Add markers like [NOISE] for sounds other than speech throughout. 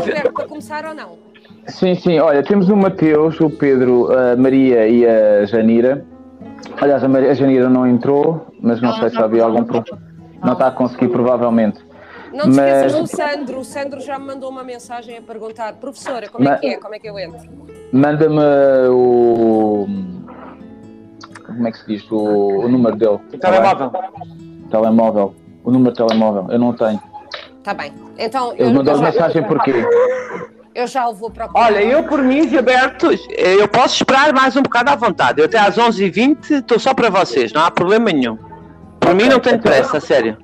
Gilberto, para começar ou não? Sim, sim. Olha, temos o Mateus, o Pedro, a Maria e a Janira. Aliás, a, Maria, a Janira não entrou, mas não sei se havia algum problema. Não está a conseguir, provavelmente. Não te esqueças do Sandro. O Sandro já me mandou uma mensagem a perguntar: professora, como é que é? Como é que eu entro? Manda-me o. Como é que se diz? O, o número dele. O telemóvel. Telemóvel. O número de telemóvel. Eu não tenho. Está bem. Então, Ele eu, mandou eu já, mensagem porquê? eu já o vou procurar. Olha, eu por mim, Gilberto, eu posso esperar mais um bocado à vontade. Eu até às 11h20 estou só para vocês, não há problema nenhum. Por mim não tenho pressa, a sério.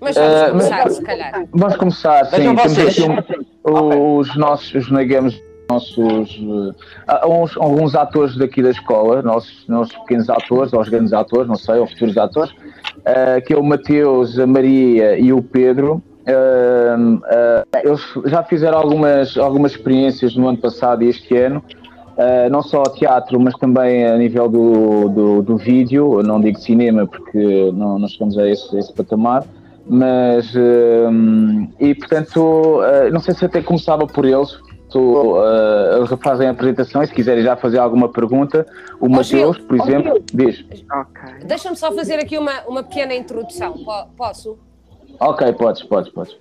Mas vamos Eh, começar, mas- se calhar. Vamos começar, sim. Vejam vocês. um- os nossos, os, digamos, nossos, há uns, alguns atores daqui da escola, nossos, nossos pequenos atores, ou os grandes atores, não sei, ou futuros atores, eh, que é o Mateus, a Maria e o Pedro. Eh, eles já fizeram algumas, algumas experiências no ano passado e este ano, eh, não só ao teatro, mas também a nível do, do, do vídeo, eu não digo cinema porque não, não chegamos a esse, a esse patamar, mas e portanto uh, não sei se até começava por eles tu, uh, eles fazem a apresentação e se quiserem já fazer alguma pergunta o Mateus, por exemplo, diz Ok. Deixa-me só fazer aqui uma, uma pequena introdução. Po- Posso? Ok, podes, podes, podes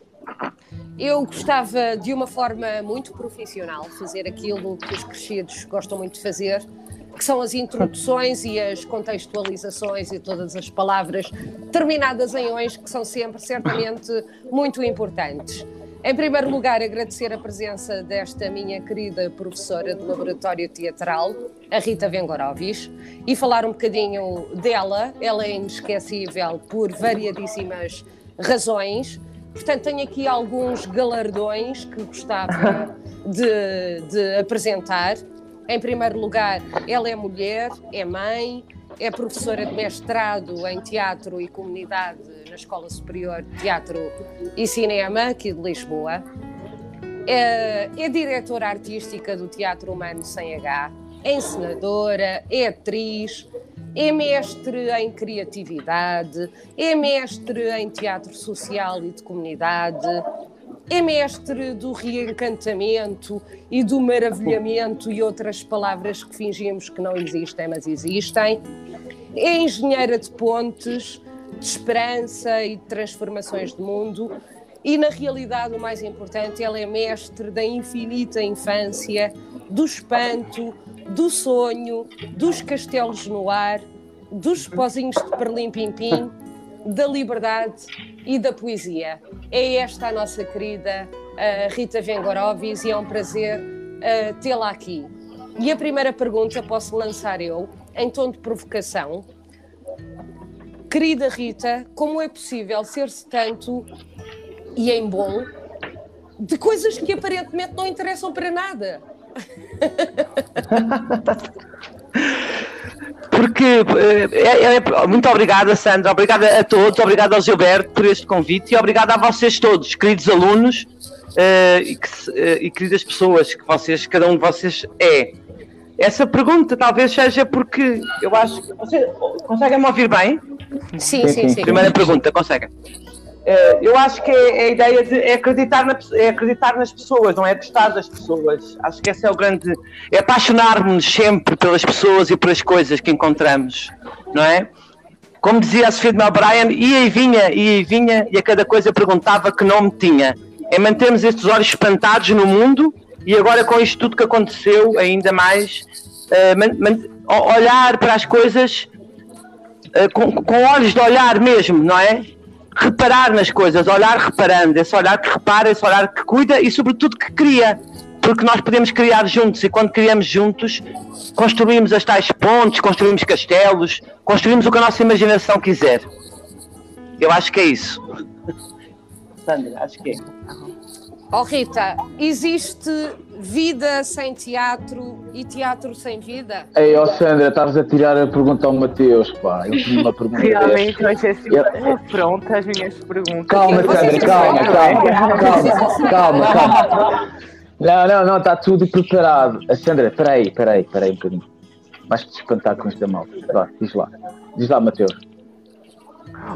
Eu gostava, de uma forma muito profissional, fazer aquilo que os crescidos gostam muito de fazer, que são as introduções e as contextualizações e todas as palavras terminadas em ões, que são sempre, certamente, muito importantes. Em primeiro lugar, agradecer a presença desta minha querida professora de laboratório teatral, a Rita Vengorovis, e falar um bocadinho dela. Ela é inesquecível por variadíssimas razões. Portanto, tenho aqui alguns galardões que gostava [LAUGHS] de, de apresentar. Em primeiro lugar, ela é mulher, é mãe, é professora de mestrado em Teatro e Comunidade na Escola Superior de Teatro e Cinema, aqui de Lisboa. É, é diretora artística do Teatro Humano Sem H, é encenadora, é atriz, é mestre em criatividade, é mestre em teatro social e de comunidade, é mestre do reencantamento e do maravilhamento e outras palavras que fingimos que não existem, mas existem. É engenheira de pontes, de esperança e de transformações de mundo. E, na realidade, o mais importante, ela é mestre da infinita infância, do espanto, do sonho, dos castelos no ar, dos pozinhos de perlim-pim-pim, da liberdade e da poesia. É esta a nossa querida uh, Rita Vengorovis e é um prazer uh, tê-la aqui. E a primeira pergunta posso lançar eu, em tom de provocação. Querida Rita, como é possível ser-se tanto e em bom de coisas que aparentemente não interessam para nada? Porque eh, é- é- muito obrigada, Sandra, obrigada a todos, obrigada ao Gilberto por este convite e obrigada a vocês todos, queridos alunos eh, e, que eh, e queridas pessoas que vocês, cada um de vocês é. Essa pergunta talvez seja porque eu acho que. Você, conseguem me ouvir bem? Sim, Sim, sim. Primeira pergunta, conseguem? Eh, eu acho que é, é a ideia de é acreditar, na, é acreditar nas pessoas, não é gostar das pessoas. Acho que esse é o grande. É apaixonar-nos sempre pelas pessoas e pelas coisas que encontramos, não é? Como dizia a Sofia de Bryan, ia e vinha, ia e vinha, e a cada coisa perguntava que nome tinha. É mantermos estes olhos espantados no mundo e agora com isto tudo que aconteceu, ainda mais, o- olhar para as coisas eh, com, com olhos de olhar mesmo, não é? Reparar nas coisas, olhar reparando, esse olhar que repara, esse olhar que cuida e sobretudo que cria, porque nós podemos criar juntos e quando criamos juntos construímos as tais pontes, construímos castelos, construímos o que a nossa imaginação quiser. Eu acho que é isso. Sandra, acho que é. Oh Rita, existe vida sem teatro e teatro sem vida? Ei, ó Sandra, estavas a tirar a pergunta ao Mateus, pá. Eu tinha uma pergunta. Realmente vai ser assim, Eu- pronto, as minhas perguntas. Calma, Sandra, calma, calma, [LAUGHS] calma, calma, calma. Não, não, não, está tudo preparado. A Sandra, peraí, peraí, peraí um bocadinho. Vais-te espantar com esta malta. Vá, diz lá. Diz lá, Mateus.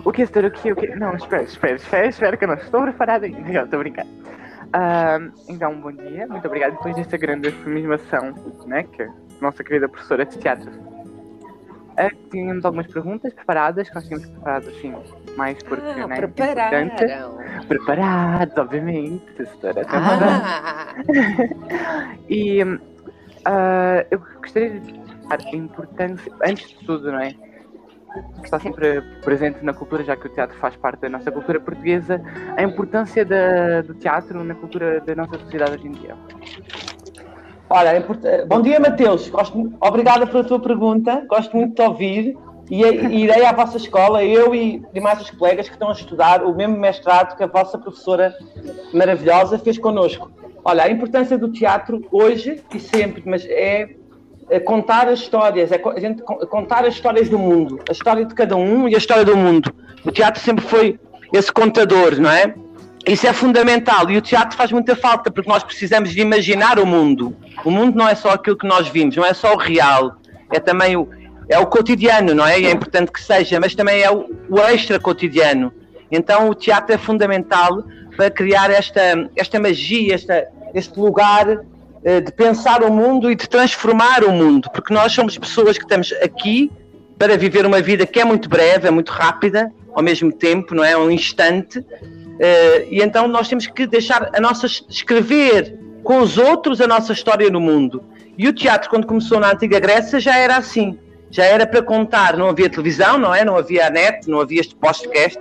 O que, Esther, o que, o que? Não, espera, espera, espera, espera, que eu não estou preparada ainda. Não, Estou brincando. Ah, então, bom dia, muito obrigado. Depois desta grande afirmação, né, que a nossa querida professora de teatro. ah, tínhamos algumas perguntas preparadas, que nós tínhamos preparado assim, mais porque Ah, né, é importante. prepararam. Preparados, obviamente, professora. Ah, [LAUGHS] E ah, eu gostaria de falar a importância, antes de tudo, não é? Está sempre presente na cultura, já que o teatro faz parte da nossa cultura portuguesa, a importância da- do teatro na cultura da nossa sociedade hoje em dia. Olha, bom dia, Mateus. Gosto... Obrigada pela tua pergunta. Gosto muito de ouvir. E, irei à vossa escola, eu e, e mais os colegas que estão a estudar o mesmo mestrado que a vossa professora maravilhosa fez connosco. Olha, a importância do teatro hoje e sempre, mas é, é contar as histórias, é a gente co- contar as histórias do mundo, a história de cada um e a história do mundo. O teatro sempre foi esse contador, não é? Isso é fundamental e o teatro faz muita falta porque nós precisamos de imaginar o mundo. O mundo não é só aquilo que nós vimos, não é só o real, é também o, é o cotidiano, não é? E é importante que seja, mas também é o, o extra cotidiano. Então o teatro é fundamental para criar esta, esta magia, esta, este lugar de pensar o mundo e de transformar o mundo, porque nós somos pessoas que estamos aqui para viver uma vida que é muito breve, é muito rápida, ao mesmo tempo, não é? Um instante. Eh, e então nós temos que deixar a nossa escrever com os outros a nossa história no mundo. E o teatro, quando começou na antiga Grécia, já era assim. Já era para contar, não havia televisão, não é? Não havia a net, não havia este podcast,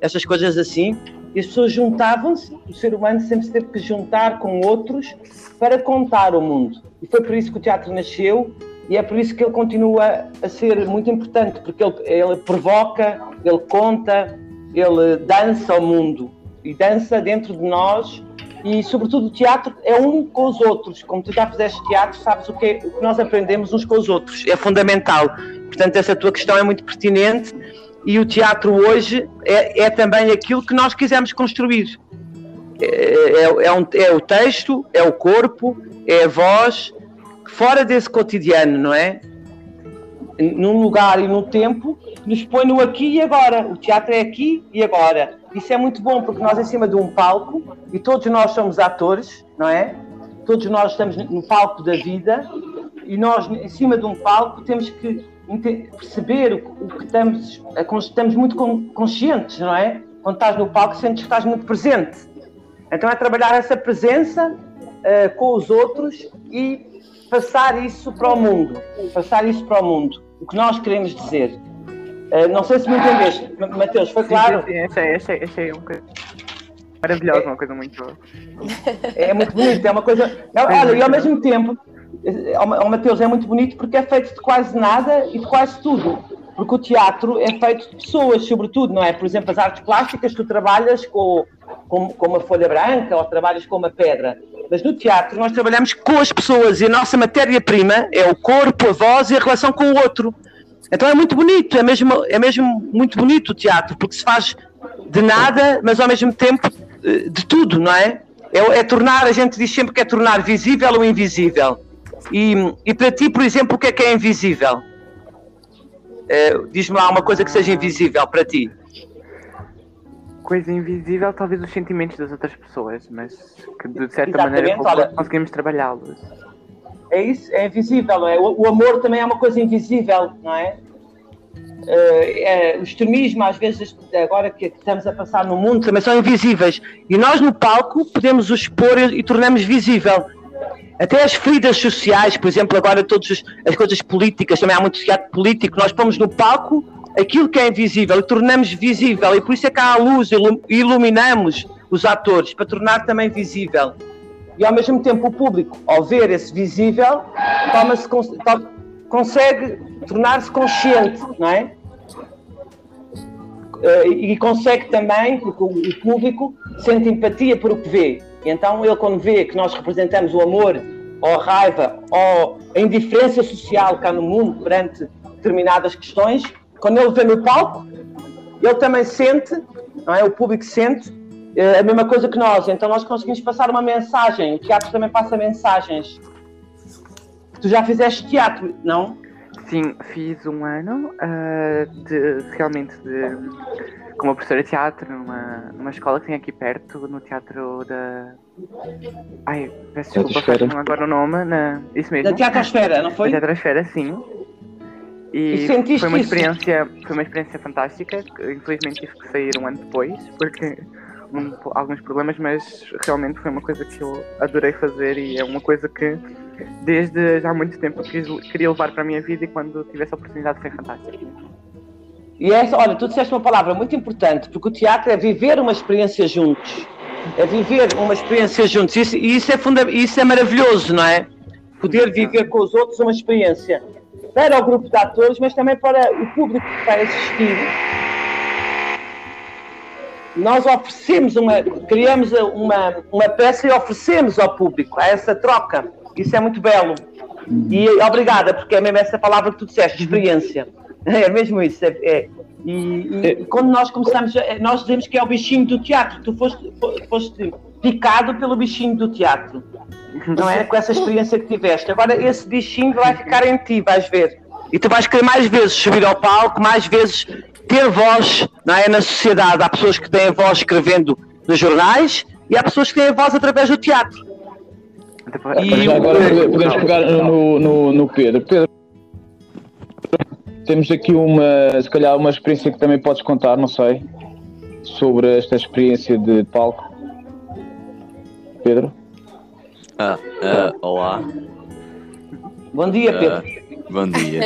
essas coisas assim. E as pessoas juntavam-se, o ser humano sempre se teve que juntar com outros para contar o mundo. E foi por isso que o teatro nasceu e é por isso que ele continua a ser muito importante, porque ele, ele provoca, ele conta, ele dança ao mundo e dança dentro de nós e sobretudo o teatro é um com os outros. Como tu já fizeste teatro, sabes o que, é, o que nós aprendemos uns com os outros. É fundamental. Portanto, essa tua questão é muito pertinente e o teatro hoje é, é também aquilo que nós quisemos construir. É, é, é, um, é o texto, é o corpo, é a voz, fora desse cotidiano, não é? Num lugar e num tempo nos põe no aqui e agora. O teatro é aqui e agora. Isso é muito bom porque nós, em cima de um palco, e todos nós somos atores, não é? Todos nós estamos no palco da vida e nós, em cima de um palco, temos que perceber o que estamos, estamos muito conscientes, não é? Quando estás no palco, sentes que estás muito presente. Então é trabalhar essa presença uh, com os outros e passar isso para o mundo, passar isso para o mundo, o que nós queremos dizer. Uh, não sei se me entendeste, Mateus, foi claro? Sim, sim, achei, achei um coisa maravilhosa, uma coisa muito... É muito bonito, é uma coisa... Olha, e ao mesmo tempo, o Mateus é muito bonito porque é feito de quase nada e de quase tudo. Porque o teatro é feito de pessoas, sobretudo, não é? Por exemplo, as artes plásticas, tu trabalhas com, com, com uma folha branca ou trabalhas com uma pedra. Mas no teatro nós trabalhamos com as pessoas e a nossa matéria-prima é o corpo, a voz e a relação com o outro. Então é muito bonito, é mesmo, é mesmo muito bonito o teatro, porque se faz de nada, mas ao mesmo tempo de tudo, não é? É, é tornar, a gente diz sempre que é tornar visível o invisível. E, e para ti, por exemplo, o que é que é invisível? Uh, Diz-me lá uma coisa que seja invisível para ti. Coisa invisível, talvez os sentimentos das outras pessoas, mas que de certa Exatamente, maneira conseguimos trabalhá-los. É isso, é invisível, não é? O, o, amor também é uma coisa invisível, não é? Uh, é o extremismo, às vezes, agora que estamos a passar no mundo, também são invisíveis. E nós no palco podemos os expor e, e tornamos visível. Até as feridas sociais, por exemplo, agora todas as coisas políticas, também há muito teatro político, nós pomos no palco aquilo que é invisível e tornamos visível, e por isso é que há a luz e iluminamos os atores, para tornar também visível. E ao mesmo tempo o público, ao ver esse visível, consegue tornar-se consciente, não é? E consegue também, porque o público sente empatia por o que vê. Então ele quando vê que nós representamos o amor, ou a raiva, ou a indiferença social cá no mundo perante determinadas questões, quando ele vê no palco, ele também sente, não é? O público sente a mesma coisa que nós. Então nós conseguimos passar uma mensagem. O teatro também passa mensagens. Tu já fizeste teatro, não? Sim, fiz um ano uh, de realmente de com uma professora de teatro numa, numa escola que tem aqui perto, no teatro da. Ai, peço desculpa, não agora o nome. Na... Isso mesmo. Da Teatrosfera, não foi? Da Teatrosfera, sim. E, e foi uma experiência, isso? foi uma experiência fantástica. Infelizmente tive que sair um ano depois, porque um, alguns problemas, mas realmente foi uma coisa que eu adorei fazer e é uma coisa que desde já há muito tempo quis, queria levar para a minha vida e quando tivesse a oportunidade foi fantástico. E essa, olha, tu disseste uma palavra muito importante, porque o teatro é viver uma experiência juntos. É viver uma experiência juntos. E isso é, isso é maravilhoso, não é? Poder viver com os outros uma experiência para o grupo de atores, mas também para o público que vai assistir. Nós oferecemos uma, criamos uma, uma peça e oferecemos ao público, a essa troca. Isso é muito belo. E obrigada, porque é mesmo essa palavra que tu disseste, experiência. [LAUGHS] É mesmo isso. É, é. E, e, e, quando nós começamos, nós dizemos que é o bichinho do teatro. Tu foste, foste picado pelo bichinho do teatro. Não é? Com essa experiência que tiveste. Agora esse bichinho vai ficar em ti, vais ver. E tu vais querer mais vezes subir ao palco, mais vezes ter voz não é, na sociedade. Há pessoas que têm voz escrevendo nos jornais e há pessoas que têm voz através do teatro. E agora podemos pegar no, no, no Pedro. Pedro, temos aqui uma, se calhar, uma experiência que também podes contar, não sei, sobre esta experiência de palco. Pedro? Ah, uh, olá. Bom dia, Pedro. Uh, bom dia.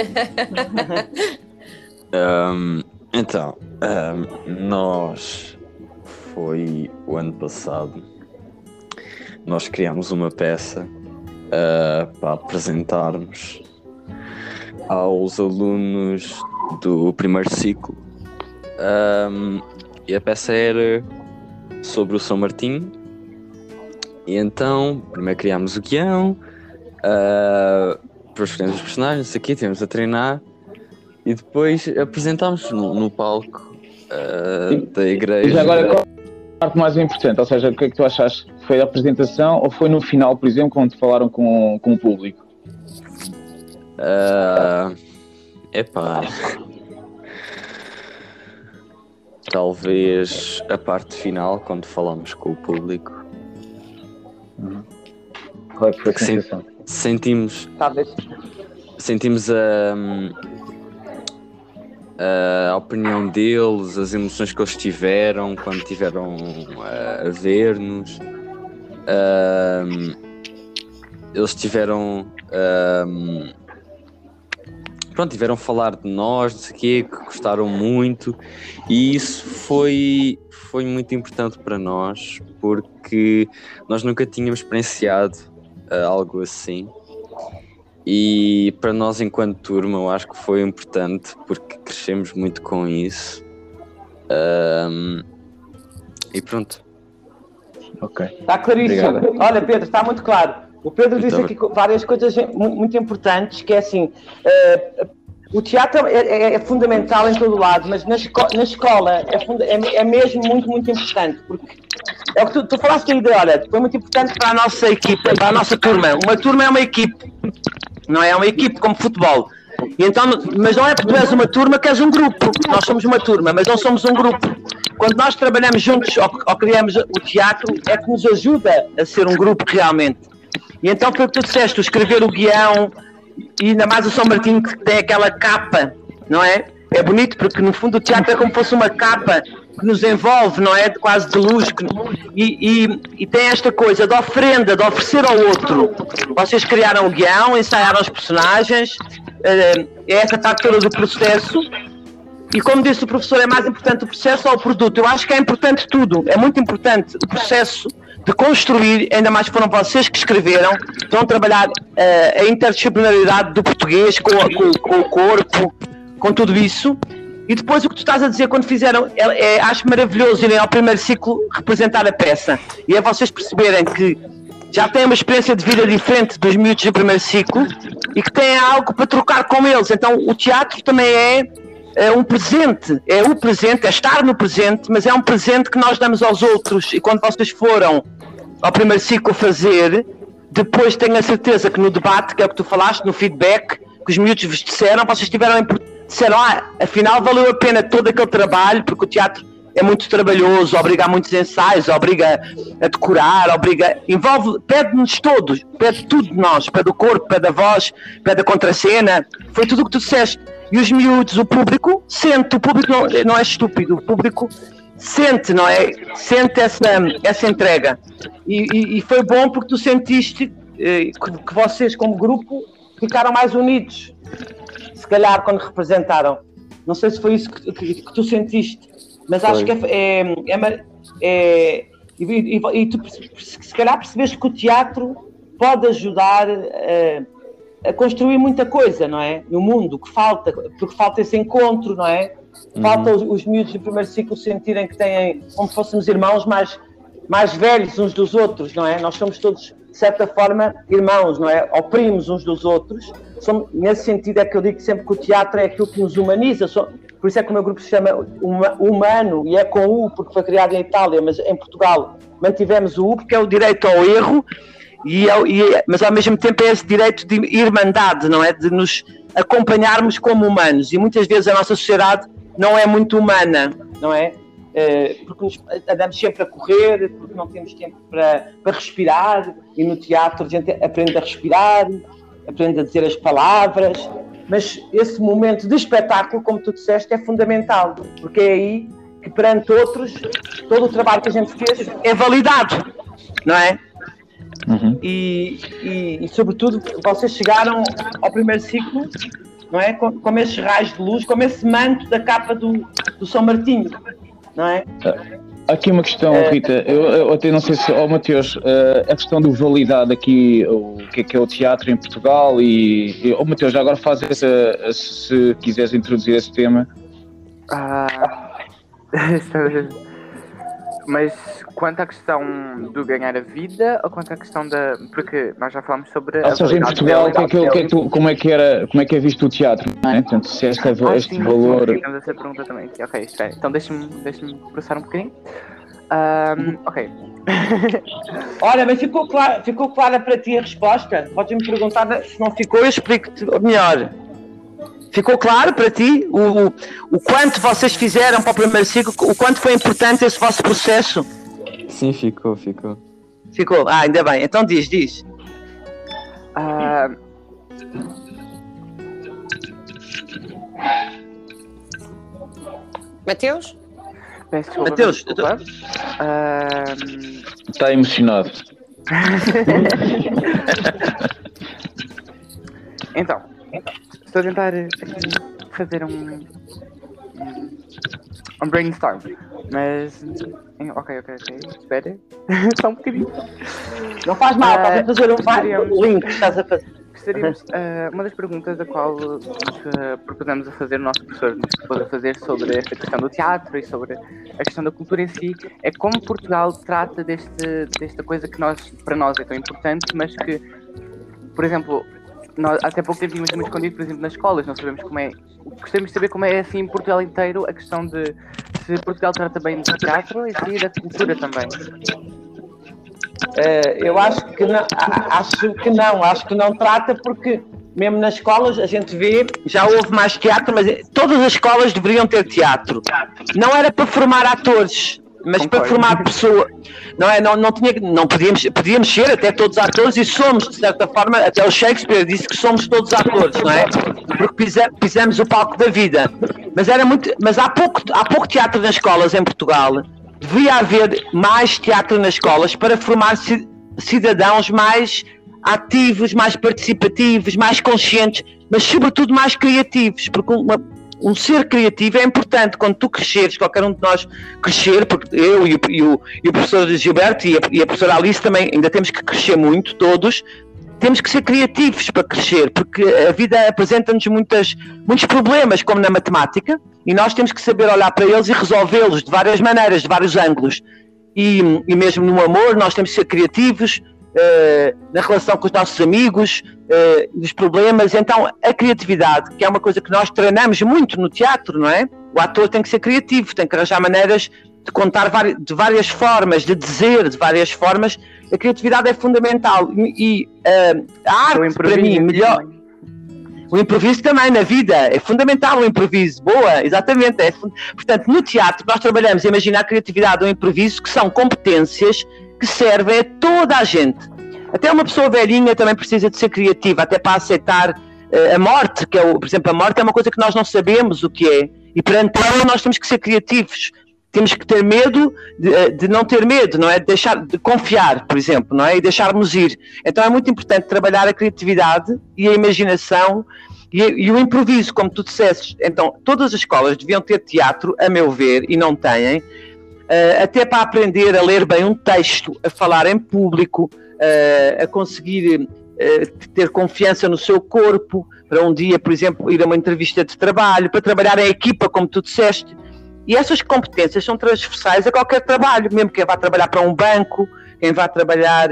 [LAUGHS] um, então, um, nós foi o ano passado, nós criámos uma peça uh, para apresentarmos aos alunos do primeiro ciclo. Um, e a peça era sobre o São Martinho. E então, primeiro criámos o guião, uh, depois escolhemos os personagens, aqui temos a treinar e depois apresentámos no, no palco uh, da igreja. E agora, qual a parte mais importante? Ou seja, o que é que tu achas? Foi a apresentação ou foi no final, por exemplo, quando falaram com, com o público? Uh, epá. Talvez a parte final, quando falamos com o público. Uhum. Qual é que foi a sensação? Sentimos. Talvez. Sentimos a. A opinião deles, as emoções que eles tiveram quando tiveram a ver-nos. Eles tiveram pronto, tiveram a falar de nós, não sei quê, que gostaram muito, e isso foi, foi muito importante para nós, porque nós nunca tínhamos experienciado uh, algo assim. E para nós, enquanto turma, eu acho que foi importante porque crescemos muito com isso. Um, e pronto. Ok. Está claríssimo. Obrigado. Olha, Pedro, está muito claro. O Pedro disse aqui várias coisas muito importantes, que é assim, uh, o teatro é, é, é, fundamental em todo lado, mas na, esco na escola é, é, é, mesmo muito, muito importante, porque é o que tu, tu falaste aí, olha, foi muito importante para a nossa equipe, para a nossa turma. Uma turma é uma equipe, não é? É uma equipe como futebol. E então, mas não é porque tu és uma turma que és um grupo. Nós somos uma turma, mas não somos um grupo. Quando nós trabalhamos juntos ou, ou criamos o teatro, é que nos ajuda a ser um grupo realmente. E então foi o que tu disseste, escrever o guião, e ainda mais o São Martinho que tem aquela capa, não é? É bonito porque no fundo o teatro é como se fosse uma capa que nos envolve, não é? Quase de luz. Que, e, e, e, tem esta coisa de oferenda, de oferecer ao outro. Vocês criaram o guião, ensaiaram os personagens, eh, é essa parte toda do processo. E como disse o professor, é mais importante o processo ou o produto? Eu acho que é importante tudo, é muito importante o processo de construir, ainda mais foram vocês que escreveram, estão a trabalhar uh, a interdisciplinaridade do português com, com, com, o corpo, com tudo isso. E depois o que tu estás a dizer quando fizeram, é, é, acho maravilhoso irem ao primeiro ciclo representar a peça. E é vocês perceberem que já têm uma experiência de vida diferente dos miúdos do primeiro ciclo e que têm algo para trocar com eles. Então o teatro também é é um presente, é o presente, é estar no presente, mas é um presente que nós damos aos outros. E quando vocês foram ao primeiro ciclo fazer, depois tenho a certeza que no debate, que é o que tu falaste, no feedback, que os miúdos vos disseram, vocês tiveram disseram, afinal valeu a pena todo aquele trabalho, porque o teatro é muito trabalhoso, obriga a muitos ensaios, obriga a decorar, obriga, envolve, pede-nos todos, pede tudo de nós, pede o corpo, pede a voz, pede a contracena, foi tudo o que tu disseste. E os miúdos, o público, sente, o público não, não é estúpido, o público sente, não é? Sente essa, essa entrega. E, e, e foi bom porque tu sentiste eh, que, que vocês, como grupo, ficaram mais unidos, se calhar, quando representaram. Não sei se foi isso que, que, que tu sentiste, mas foi. acho que é. é, é, é e, e, e, tu, se calhar, percebeste que o teatro pode ajudar a, a construir muita coisa, não é? No mundo, que falta, porque falta esse encontro, não é? Falta uhum. os, os miúdos do primeiro ciclo sentirem que têm, como fôssemos irmãos mais, mais velhos uns dos outros, não é? Nós somos todos de certa forma, irmãos, não é? Ou primos uns dos outros. Somos, nesse sentido é que eu digo sempre que o teatro é aquilo que nos humaniza. Por isso é que o meu grupo se chama Humano e é com U, porque foi criado em Itália, mas em Portugal mantivemos o U, porque é o direito ao erro, e, é, e é, mas ao mesmo tempo é esse direito de irmandade, não é? De nos acompanharmos como humanos. E muitas vezes a nossa sociedade não é muito humana, não é? Eh, porque nos, andamos sempre a correr, porque não temos tempo para, para respirar, e no teatro a gente aprende a respirar, aprende a dizer as palavras, mas esse momento de espetáculo, como tu disseste, é fundamental, porque é aí que perante outros todo o trabalho que a gente fez é validado, não é? Uhum. E, e, e, sobretudo vocês chegaram ao primeiro ciclo não é? Com, com esses raios de luz, como esse manto da capa do, do São Martinho não é? Aqui uma questão, é... Rita, eu, eu, até não sei se, oh Mateus, uh, a questão do validade aqui, o que é que é o teatro em Portugal e, e oh Mateus, já agora faz essa, se quiseres introduzir esse tema. Ah, [LAUGHS] Mas quanto à questão do ganhar a vida ou quanto à questão da. Porque nós já falamos sobre. Ou seja, em Portugal, que é que, que é que como, é que era, como é que é visto o teatro? Não é? Portanto, se este, ah, este sim, valor. Sim, essa pergunta também. Ok, espera. Então deixa-me deixa processar um bocadinho. Um, ok. [LAUGHS] Olha, mas ficou, clara, ficou clara para ti a resposta? Podes-me perguntar se não ficou, eu explico-te melhor. Ficou claro para ti o, o, o, quanto vocês fizeram para o primeiro ciclo, o quanto foi importante esse vosso processo? Sim, ficou, ficou. Ficou, ah, ainda bem. Então diz, diz. Uh... Mateus? Mateus, tô... uh... está emocionado. [LAUGHS] então, então Estou a tentar fazer um, um brainstorm, mas. Ok, ok, ok. Espera. [LAUGHS] Só um bocadinho. Não faz mal, uh, estás a fazer um link. Estás a fazer. Gostaríamos, uh, uma das perguntas a qual nos uh, propusemos a fazer, o nosso professor nos propôs a fazer sobre esta questão do teatro e sobre a questão da cultura em si, é como Portugal trata deste, desta coisa que nós, para nós é tão importante, mas que, por exemplo, nós, até pouco tempo tínhamos muito escondido, por exemplo, nas escolas, não sabemos como é. Gostaríamos de saber como é assim em Portugal inteiro a questão de se Portugal trata bem do teatro e da cultura também. Uh, eu acho que não, acho que não, acho que não trata porque mesmo nas escolas a gente vê, já houve mais teatro, mas todas as escolas deveriam ter teatro. Não era para formar atores, mas Concordo. para formar pessoa, não é? Não, não, tinha, não podíamos, podíamos ser até todos atores e somos, de certa forma, até o Shakespeare disse que somos todos atores, não é? Porque pisamos o palco da vida. Mas era muito, mas há pouco, há pouco teatro nas escolas em Portugal. Devia haver mais teatro nas escolas para formar cidadãos mais ativos, mais participativos, mais conscientes, mas sobretudo mais criativos, porque uma, um ser criativo é importante quando tu cresceres, qualquer um de nós crescer, porque eu e o, e o, e o professor Gilberto e a, e a, professora Alice também ainda temos que crescer muito, todos, temos que ser criativos para crescer, porque a vida apresenta-nos muitos problemas, como na matemática, e nós temos que saber olhar para eles e resolvê-los de várias maneiras, de vários ângulos. E, e mesmo no amor, nós temos que ser criativos, na relação com os nossos amigos, dos problemas. Então, a criatividade, que é uma coisa que nós treinamos muito no teatro, não é? O ator tem que ser criativo, tem que arranjar maneiras de contar de várias formas, de dizer de várias formas. A criatividade é fundamental e uh, a arte, para mim, melhor. O improviso também na vida é fundamental o improviso. Boa, exatamente. É Portanto, no teatro nós trabalhamos, imagina a criatividade o improviso, que são competências que servem a toda a gente. Até uma pessoa velhinha também precisa de ser criativa, até para aceitar uh, a morte, que é, o, por exemplo, a morte é uma coisa que nós não sabemos o que é. E perante ela nós temos que ser criativos. Temos que ter medo de, eh, de, não ter medo, não é? De deixar de confiar, por exemplo, não é? E deixarmos ir. Então é muito importante trabalhar a criatividade e a imaginação e, e, o improviso, como tu disseste. Então, todas as escolas deviam ter teatro, a meu ver, e não têm, uh, até para aprender a ler bem um texto, a falar em público, uh, a conseguir uh, ter confiança no seu corpo, para um dia, por exemplo, ir a uma entrevista de trabalho, para trabalhar em equipa, como tu disseste. E essas competências são transversais a qualquer trabalho, mesmo quem vá trabalhar para um banco, quem vá trabalhar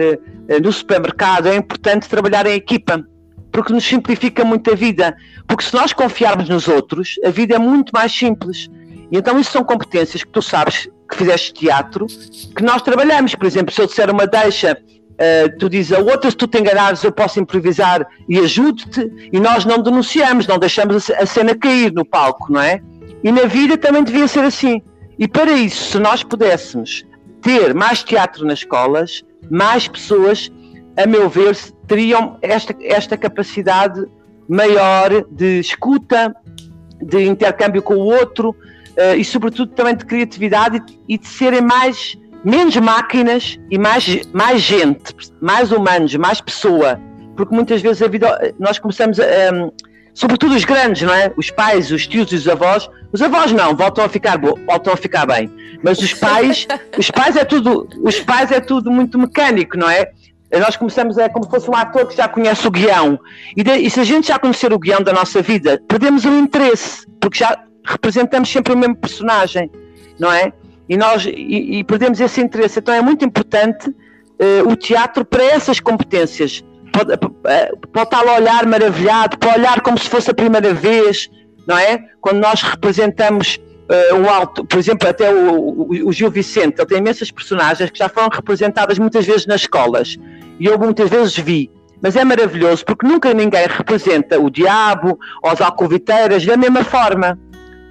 no supermercado, é importante trabalhar em equipa, porque nos simplifica muito a vida. Porque se nós confiarmos nos outros, a vida é muito mais simples. E então isso são competências que tu sabes que fizeste teatro, que nós trabalhamos. Por exemplo, se eu disser uma deixa, uh, tu dizes a outra, se tu te enganares, eu posso improvisar e ajudo-te, e nós não denunciamos, não deixamos a cena cair no palco, não é? E na vida também devia ser assim. E para isso, se nós pudéssemos ter mais teatro nas escolas, mais pessoas, a meu ver, teriam esta, esta capacidade maior de escuta, de intercâmbio com o outro uh, e, sobretudo, também de criatividade e, de serem mais menos máquinas e mais, mais gente, mais humanos, mais pessoa. Porque muitas vezes a vida, nós começamos a. Um, sobretudo os grandes, não é? Os pais, os tios e os avós. Os avós não, voltam a ficar voltam a ficar bem. Mas os pais, [LAUGHS] os pais é tudo, os pais é tudo muito mecânico, não é? Nós começamos é como se fosse um ator que já conhece o guião. E, de, e se a gente já conhecer o guião da nossa vida, perdemos o interesse, porque já representamos sempre o mesmo personagem, não é? E nós e, e perdemos esse interesse. Então é muito importante uh, o teatro para essas competências pode, pode estar a olhar maravilhado, pode olhar como se fosse a primeira vez, não é? Quando nós representamos uh, um alto, por exemplo, até o, o, o, Gil Vicente, ele tem imensas personagens que já foram representadas muitas vezes nas escolas e eu muitas vezes vi. Mas é maravilhoso porque nunca ninguém representa o diabo ou as alcoviteiras da mesma forma.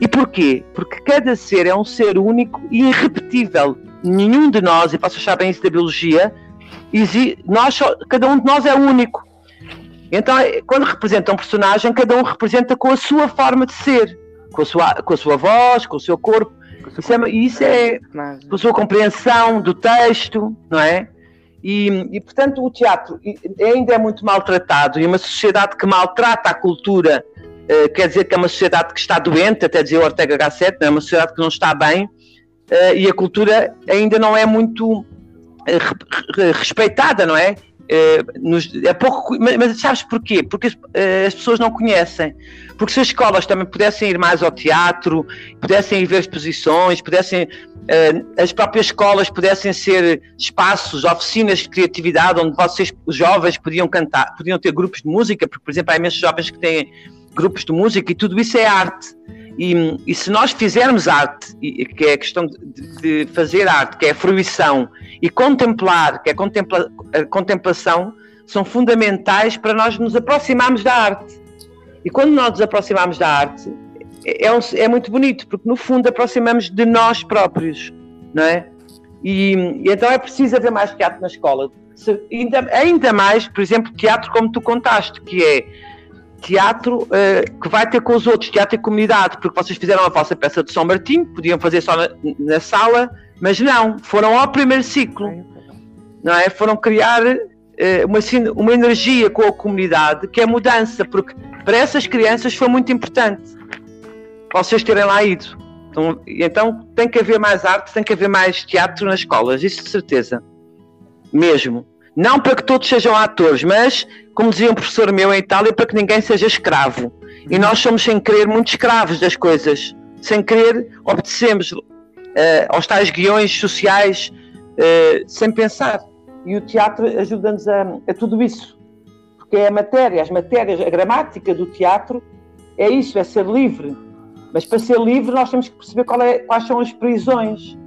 E porquê? Porque cada ser é um ser único e irrepetível. Nenhum de nós, e posso achar bem isso da biologia, nós cada um de nós é único. Então, é, quando representa um personagem, cada um representa com a sua forma de ser, com a sua, com a sua voz, com o seu corpo. Isso é, isso é com a sua compreensão do texto, não é? E, e, portanto, o teatro ainda é muito maltratado e uma sociedade que maltrata a cultura uh, quer dizer que é uma sociedade que está doente, até dizer o Ortega Gasset, é uma sociedade que não está bem uh, e a cultura ainda não é muito eh, respeitada, não é? Eh, é pouco, mas sabes porquê? Porque as, eh, as, pessoas não conhecem. Porque se as escolas também pudessem ir mais ao teatro, pudessem ir ver exposições, pudessem, as próprias escolas pudessem ser espaços, oficinas de criatividade, onde vocês, os jovens, podiam cantar, podiam ter grupos de música, porque, por exemplo, há imensos jovens que têm grupos de música e tudo isso é arte. E, e, se nós fizermos arte, que é a questão de, de, fazer arte, que é a fruição, e contemplar, que é contempla, a contemplação, são fundamentais para nós nos aproximarmos da arte. E quando nós nos aproximamos da arte, é, é, um, é muito bonito, porque no fundo aproximamos de nós próprios, não é? E, e então é preciso haver mais teatro na escola. Se, ainda, ainda mais, por exemplo, teatro como tu contaste, que é teatro uh, que vai ter com os outros, teatro e comunidade, porque vocês fizeram a vossa peça de São Martinho, podiam fazer só na, na sala, mas não, foram ao primeiro ciclo, não é? Foram criar uh, uma, uma energia com a comunidade que é mudança, porque para essas crianças foi muito importante vocês terem lá ido. Então, então tem que haver mais arte, tem que haver mais teatro nas escolas, isso de certeza. Mesmo. Não para que todos sejam atores, mas, como dizia um professor meu em Itália, para que ninguém seja escravo. E nós somos, sem querer, muito escravos das coisas. Sem querer, obedecemos uh, aos tais guiões sociais, uh, sem pensar. E o teatro ajuda-nos a, a tudo isso. Porque é a matéria, as matérias, a gramática do teatro é isso, é ser livre. Mas para ser livre nós temos que perceber é, quais são as prisões.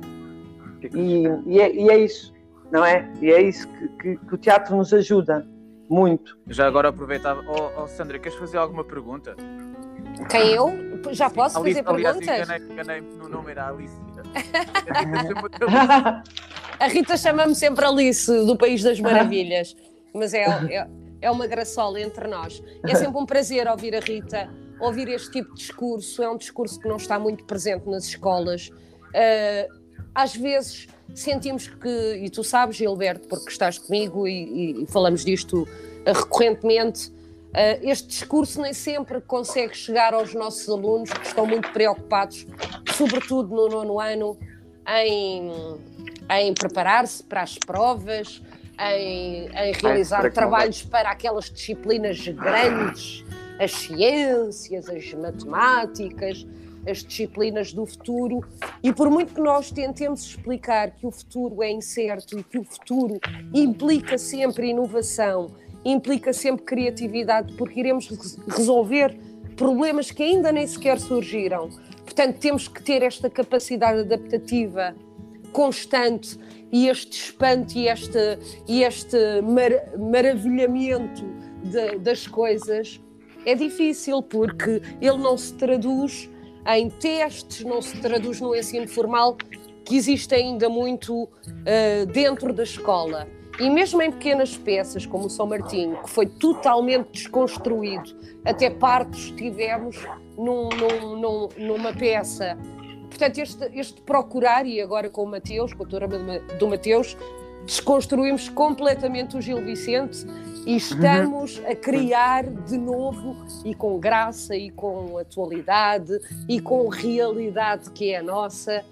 E, e, é, e, é, isso não é? E é isso que, que, que o teatro nos ajuda. muito. Já agora aproveitava. Oh, oh, Sandra, queres fazer alguma pergunta? Quem eu? Já posso Alice, fazer aliás, perguntas? enganei- enganei-me no nome, era Alice. [LAUGHS] [LAUGHS] A Rita chama-me sempre Alice do País das Maravilhas, mas é, é, é uma graçola entre nós. É sempre um prazer ouvir a Rita, ouvir este tipo de discurso. É um discurso que não está muito presente nas escolas. Ah, às vezes sentimos que, e tu sabes, Gilberto, porque estás comigo e, e- falamos disto recorrentemente, ah, este discurso nem sempre consegue chegar aos nossos alunos que estão muito preocupados, sobretudo no nono ano, em, em preparar-se para as provas, em, em realizar trabalhos para aquelas disciplinas grandes, as ciências, as matemáticas, as disciplinas do futuro. E por muito que nós tentemos explicar que o futuro é incerto e que o futuro implica sempre inovação, implica sempre criatividade, porque iremos res- resolver problemas que ainda nem sequer surgiram. Portanto, temos que ter esta capacidade adaptativa constante e este espanto e este, e este mar- maravilhamento de- das coisas é difícil porque ele não se traduz em testes, não se traduz no ensino formal, que existe ainda muito ah, dentro da escola. E mesmo em pequenas peças, como o São Martinho, que foi totalmente desconstruído, até partos tivemos num- num- num- numa peça. Portanto, este, este procurar, e agora com o Mateus, com a turma do Ma- do Mateus, desconstruímos completamente o Gil Vicente e estamos a criar de novo e com graça e com atualidade e com realidade que é a nossa.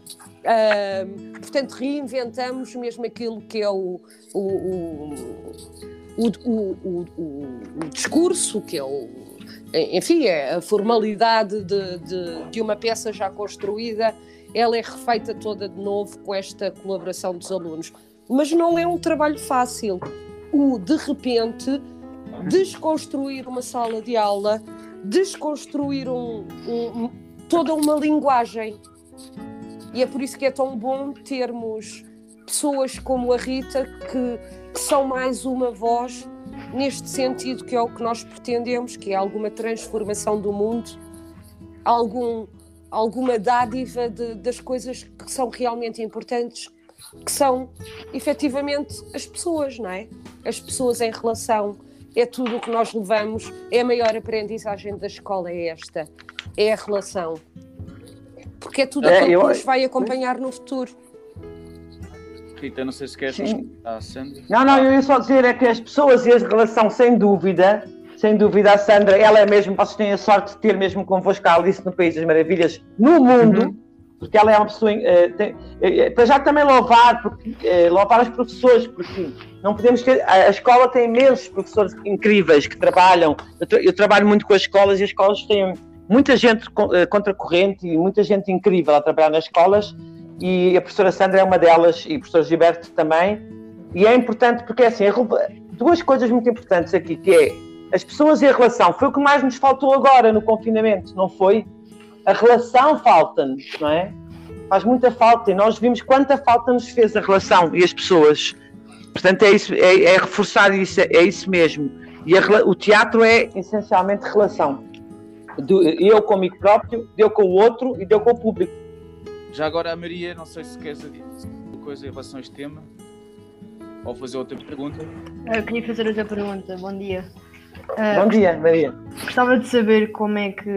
Portanto, reinventamos mesmo aquilo que é o, o, o, o, o- o- o- o discurso, que é o. Enfim, é a formalidade de, de, de uma peça já construída, ela é refeita toda de novo com esta colaboração dos alunos. Mas não é um trabalho fácil. O, de repente, desconstruir uma sala de aula, desconstruir um- um- toda uma linguagem. E é por isso que é tão bom termos pessoas como a Rita que, que são mais uma voz neste sentido que é o que nós pretendemos, que é alguma transformação do mundo, algum, alguma dádiva de- das coisas que são realmente importantes, que são efetivamente as pessoas, não é? As pessoas em relação, é tudo o que nós levamos, é a maior aprendizagem da escola, é esta, é a relação. Porque é tudo É, aquilo eu- que nos vai acompanhar no futuro. Rita, não sei se queres Sandra. Não, não, eu ia só dizer é que as pessoas e a relação, sem dúvida, sem dúvida, a Sandra, ela é mesmo, vocês têm a sorte de ter mesmo convosco a Alice no País das Maravilhas, no mundo, porque ela é uma pessoa. eh, tem- eh, para já também louvar, porque, eh, louvar os professores, porque não podemos ter. A, a escola tem imensos professores incríveis que trabalham. Eu, tra- eu trabalho muito com as escolas e as escolas têm muita gente con- contracorrente e muita gente incrível a trabalhar nas escolas. E a professora Sandra é uma delas, e o professor Gilberto também. E é importante porque, assim, a rele- duas coisas muito importantes aqui, que é as pessoas e a relação. Foi o que mais nos faltou agora no confinamento, não foi? A relação falta-nos, não é? Faz muita falta e nós vimos quanta falta nos fez a relação e as pessoas. Portanto, é, isso, é, é reforçar isso, é isso mesmo. E a o teatro é essencialmente relação. Do- eu comigo próprio, eu com o outro e eu com o público. Já agora a Maria, não sei se queres dizer alguma coisa em relação a este tema. Ou fazer outra pergunta. Eu queria fazer outra pergunta. Bom dia. Ah, Bom dia, Maria. Gostava de saber como é que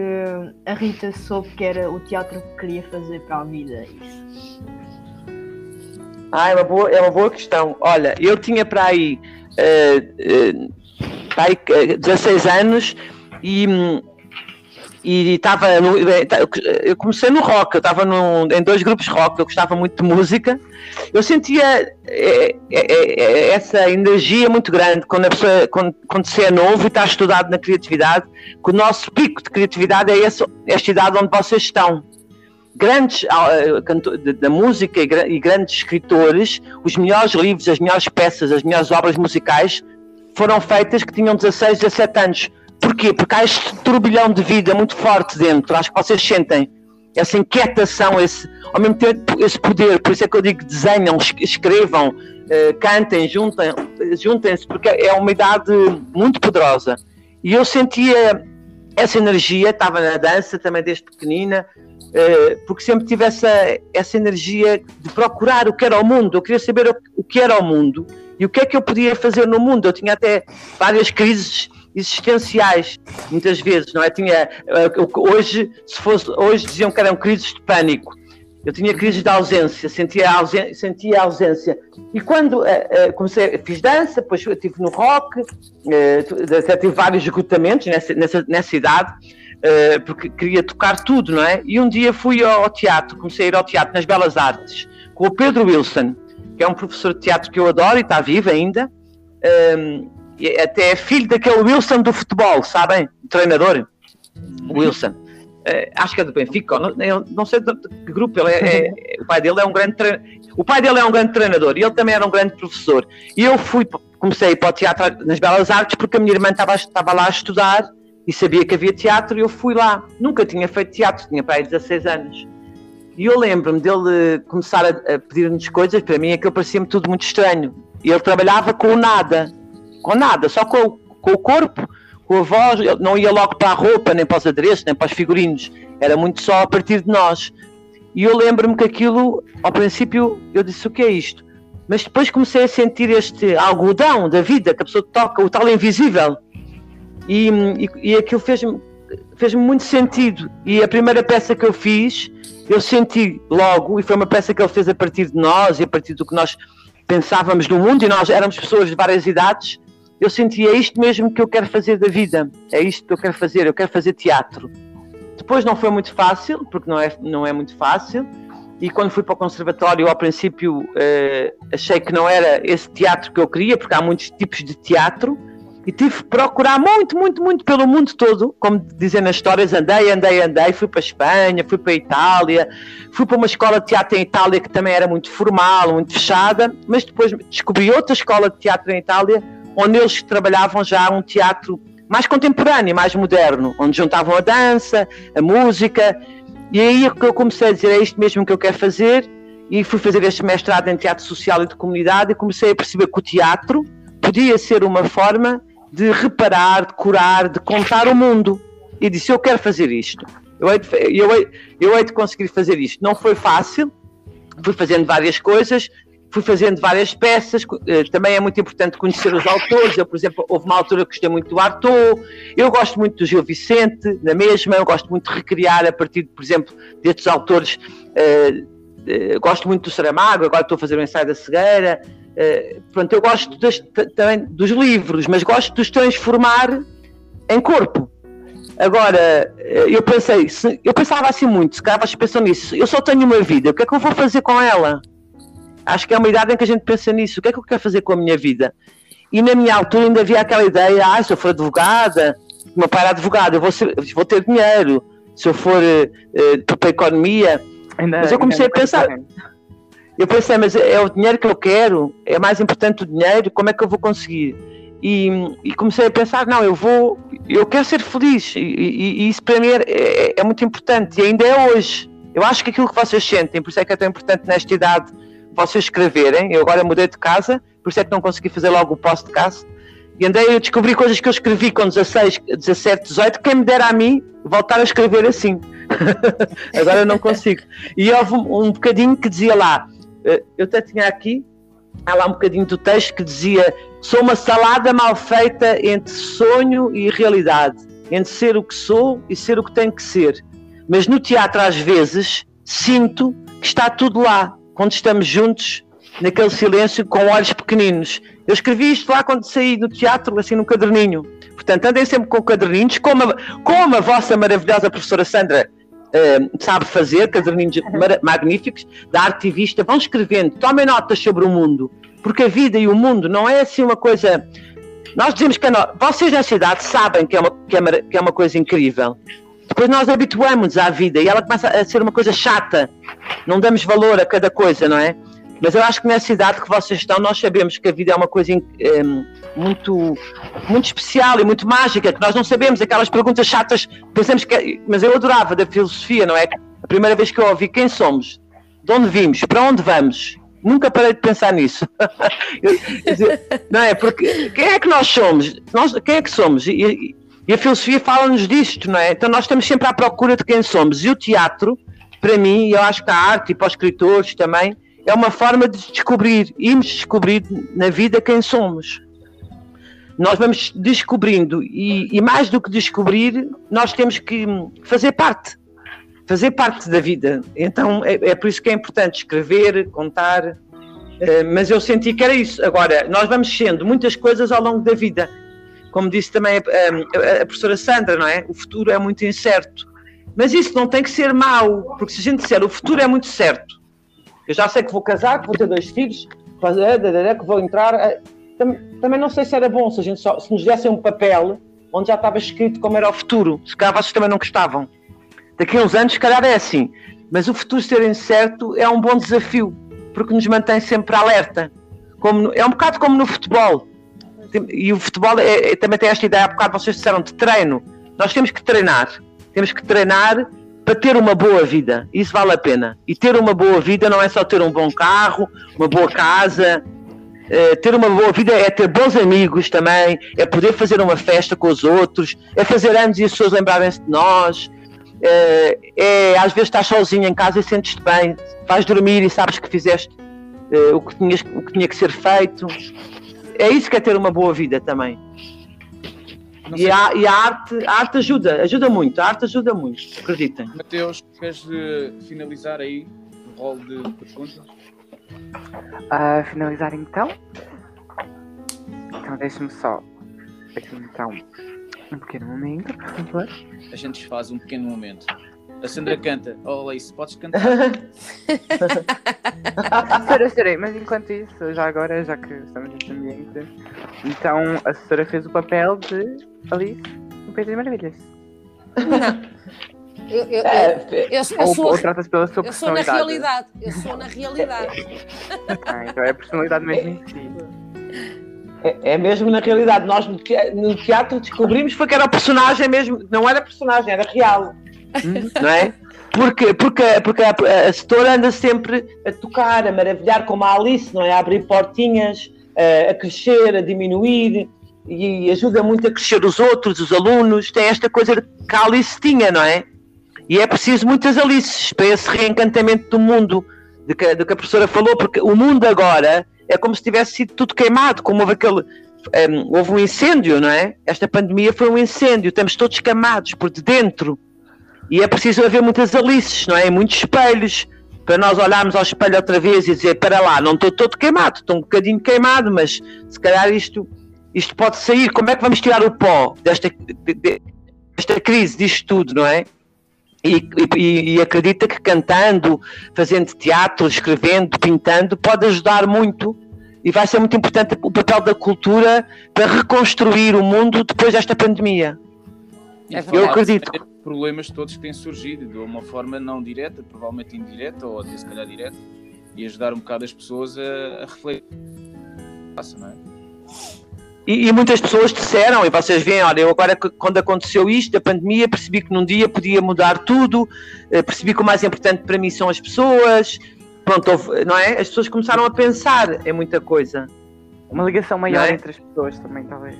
a Rita soube que era o teatro que queria fazer para a vida. Isso. Ah, é uma boa, é uma boa questão. Olha, eu tinha para aí, eh, eh, para aí eh, 16 anos e hum, e estava eh, ta- eu comecei no rock, eu estava em dois grupos rock, eu gostava muito de música. Eu sentia eh, eh, essa energia muito grande quando a pessoa quando, quando é novo e está estudado na criatividade, que o nosso pico de criatividade é esse, esta idade onde vocês estão grandes ah, da música e grandes escritores, os melhores livros, as melhores peças, as melhores obras musicais foram feitas que tinham 16, 17 anos. Porquê? Porque há este turbilhão de vida muito forte dentro. Acho que vocês sentem essa inquietação, esse, ao mesmo tempo esse poder. Por isso é que eu digo desenham, es- escrevam, eh, cantem, juntem, juntem-se, porque é uma idade muito poderosa. E eu sentia essa energia, estava na dança também desde pequenina, eh, porque sempre tive essa, essa energia de procurar o que era o mundo. Eu queria saber o que era o mundo e o que é que eu podia fazer no mundo. Eu tinha até várias crises existenciais, muitas vezes, não é? Tinha, eh, hoje, se fosse, hoje diziam que eram crises de pânico. Eu tinha crises de ausência, sentia ausência, sentia ausência. E quando uh, uh, comecei, fiz dança, depois estive no rock, uh, até tive vários esgotamentos nessa, nessa, nessa idade, porque queria tocar tudo, não é? E um dia fui ao teatro, comecei a ir ao teatro nas Belas Artes, com o Pedro Wilson, que é um professor de teatro que eu adoro e está vivo ainda. Um, até é filho daquele Wilson do futebol, sabem? Treinador. Wilson. Uh, acho que é do Benfica, não, não sei de que grupo ele é, é, O pai dele é um grande O pai dele é um grande treinador e ele também era um grande professor. E eu fui, comecei para o teatro nas Belas Artes porque a minha irmã estava, estava lá a estudar e sabia que havia teatro e eu fui lá. Nunca tinha feito teatro, tinha para aí 16 anos. E eu lembro-me dele começar a, a pedir-nos coisas, para mim aquilo parecia-me tudo muito estranho. E ele trabalhava com o nada, com nada, só com, com o corpo, com a voz, não ia logo para a roupa, nem para os adereços, nem para os figurinos, era muito só a partir de nós. E eu lembro-me que aquilo, ao princípio, eu disse: o que é isto? Mas depois comecei a sentir este algodão da vida, que a pessoa toca, o tal invisível. E, e, e aquilo fez-me fez muito sentido. E a primeira peça que eu fiz, eu senti logo, e foi uma peça que ele fez a partir de nós e a partir do que nós pensávamos no mundo, e nós éramos pessoas de várias idades, eu sentia é isto mesmo que eu quero fazer da vida, é isto que eu quero fazer, eu quero fazer teatro. Depois não foi muito fácil, porque não é, não é muito fácil, e quando fui para o conservatório, ao princípio eh, achei que não era esse teatro que eu queria, porque há muitos tipos de teatro, e tive que procurar muito, muito, muito pelo mundo todo, como dizem nas histórias, andei, andei, andei, fui para a Espanha, fui para a Itália, fui para uma escola de teatro em Itália que também era muito formal, muito fechada, mas depois descobri outra escola de teatro em Itália onde eles trabalhavam já um teatro mais contemporâneo, mais moderno, onde juntavam a dança, a música, e aí é que eu comecei a dizer, é isto mesmo que eu quero fazer, e fui fazer este mestrado em teatro social e de comunidade, e comecei a perceber que o teatro podia ser uma forma de reparar, de curar, de contar o mundo. E disse, eu quero fazer isto. Eu hei de, eu hei, eu hei de conseguir fazer isto. Não foi fácil, fui fazendo várias coisas, fui fazendo várias peças, eh, também é muito importante conhecer os autores. Eu, por exemplo, houve uma altura que gostei muito do Arthur, eu gosto muito do Gil Vicente, na mesma, eu gosto muito de recriar a partir, por exemplo, destes autores. Uh, uh, gosto muito do Saramago, agora estou a fazer o ensaio da cegueira. Pronto, eu gosto das, também dos livros, mas gosto de os transformar em corpo. Agora, eu pensei, eu pensava assim muito, se calhar vocês pensam nisso, eu só tenho uma vida, o que é que eu vou fazer com ela? Acho que é uma idade em que a gente pensa nisso. O que é que eu quero fazer com a minha vida? E na minha altura ainda havia aquela ideia, ah, se eu for advogada, o meu pai era advogado, eu vou, ser, vou ter dinheiro. Se eu for uh, para a economia. Ainda, mas eu comecei a pensar. Eu pensei, mas é o dinheiro que eu quero, é mais importante o dinheiro, como é que eu vou conseguir? E, e comecei a pensar, não, eu vou, eu quero ser feliz, e, e, e isso para mim é, é, é muito importante, e ainda é hoje. Eu acho que aquilo que vocês sentem, por isso é que é tão importante nesta idade vocês escreverem. Eu agora mudei de casa, por isso é que não consegui fazer logo o podcast. E andei a descobrir coisas que eu escrevi com 16, 17, 18. Quem me dera a mim voltar a escrever assim. [LAUGHS] agora não consigo. E houve um, um bocadinho que dizia lá, eh, eu até tinha aqui, há lá um bocadinho do texto que dizia: sou uma salada mal feita entre sonho e realidade, entre ser o que sou e ser o que tenho que ser. Mas no teatro, às vezes, sinto que está tudo lá, quando estamos juntos naquele silêncio com olhos pequeninos. Eu escrevi isto lá quando saí do teatro, assim no caderninho. Portanto, andem sempre com caderninhos, como a, como a vossa maravilhosa professora Sandra uh, sabe fazer, caderninhos magníficos, da artivista, vão escrevendo, tomem notas sobre o mundo, porque a vida e o mundo não é assim uma coisa. Nós dizemos que no... vocês na cidade sabem que é, uma, que, é, que é uma coisa incrível. Depois nós habituamos à vida e ela começa a ser uma coisa chata. Não damos valor a cada coisa, não é? Mas eu acho que nessa idade que vocês estão, nós sabemos que a vida é uma coisa um, muito, muito especial e muito mágica, que nós não sabemos aquelas perguntas chatas, pensamos que. É, mas eu adorava da filosofia, não é? A primeira vez que eu ouvi quem somos, de onde vimos, para onde vamos, Nunca parei de pensar nisso. [LAUGHS] Não é? Porque quem é que nós somos? Nós, quem é que somos? E, e a filosofia fala-nos disto, não é? Então nós estamos sempre à procura de quem somos. E o teatro, para mim, e eu acho que a arte e para os escritores também, é uma forma de descobrir, irmos descobrir na vida quem somos. Nós vamos descobrindo, e, e mais do que descobrir, nós temos que fazer parte fazer parte da vida. Então é, é por isso que é importante escrever, contar. eh, mas eu senti que era isso. Agora, nós vamos sendo muitas coisas ao longo da vida. Como disse também a, a- a professora Sandra, não é? O futuro é muito incerto. Mas isso não tem que ser mau, porque se a gente disser o futuro é muito certo, eu já sei que vou casar, que vou ter dois filhos, fazer, que vou entrar. eh, tam- Também não sei se era bom se, a gente só, se nos dessem um papel onde já estava escrito como era o futuro. Se calhar vocês também não gostavam daqui a uns anos, se calhar é assim. Mas o futuro ser incerto é um bom desafio, porque nos mantém sempre alerta. Como é um bocado como no futebol. E o futebol é- é- também tem esta ideia, há bocado vocês disseram de treino. Nós temos que treinar. Temos que treinar para ter uma boa vida. Isso vale a pena. E ter uma boa vida não é só ter um bom carro, uma boa casa. Eh, ter uma boa vida é ter bons amigos também, é poder fazer uma festa com os outros, é fazer anos e as pessoas lembrarem-se de nós, é, é, às vezes estás sozinho em casa e sentes-te bem, vais dormir e sabes que fizeste eh, o, que tinhas, o que tinha que ser feito. É isso que é ter uma boa vida também. E a, e a arte, a arte ajuda, ajuda muito, a arte ajuda muito, acreditem. Mateus, queres eh, finalizar aí o rol de perguntas? A finalizar então. Então deixa-me só. Deixa-me então um pequeno momento, por favor. A gente faz um pequeno momento. A Sandra canta. Oh, Lace, podes cantar? Senhora, senhora, mas enquanto isso, já agora, já que estamos neste ambiente, então a senhora fez o papel de Alice no País das Maravilhas. Eu, eu, eu, É, eu- eu Ou, sou, ou trata-se pela sua eu sou na realidade. Eu sou na realidade. Ah, então é a personalidade mesmo em si. É, é mesmo na realidade. Nós no te- no teatro descobrimos foi que era o personagem mesmo, não era personagem, era real. Não é? Porque, porque, porque a, a setora anda sempre a tocar, a maravilhar, como a Alice, não é? A abrir portinhas, a, a crescer, a diminuir e ajuda muito a crescer os outros, os alunos. Tem esta coisa que a Alice tinha, não é? E é preciso muitas Alices para esse reencantamento do mundo de que, de que a professora falou, porque o mundo agora é como se tivesse sido tudo queimado, como houve aquele. um, houve um incêndio, não é? Esta pandemia foi um incêndio, estamos todos queimados por de dentro. E é preciso haver muitas alices, não é? Muitos espelhos, para nós olharmos ao espelho outra vez e dizer: para lá, não estou todo queimado, estou um bocadinho queimado, mas se calhar isto, isto pode sair. Como é que vamos tirar o pó desta, de- de- desta crise, disto tudo, não é? E, e- e acredita que cantando, fazendo teatro, escrevendo, pintando, pode ajudar muito e vai ser muito importante o papel da cultura para reconstruir o mundo depois desta pandemia. É E. Eu acredito. problemas todos que têm surgido de uma forma não direta, provavelmente indireta ou até se calhar direta, e ajudar um bocado as pessoas a, a refletir. Passa, não é? E, e muitas pessoas disseram, e vocês veem, olha, eu agora quando aconteceu isto, a pandemia, percebi que num dia podia mudar tudo, eh, percebi que o mais importante para mim são as pessoas, pronto, houve- não é? As pessoas começaram a pensar em muita coisa. Uma ligação maior é? entre as pessoas também, talvez.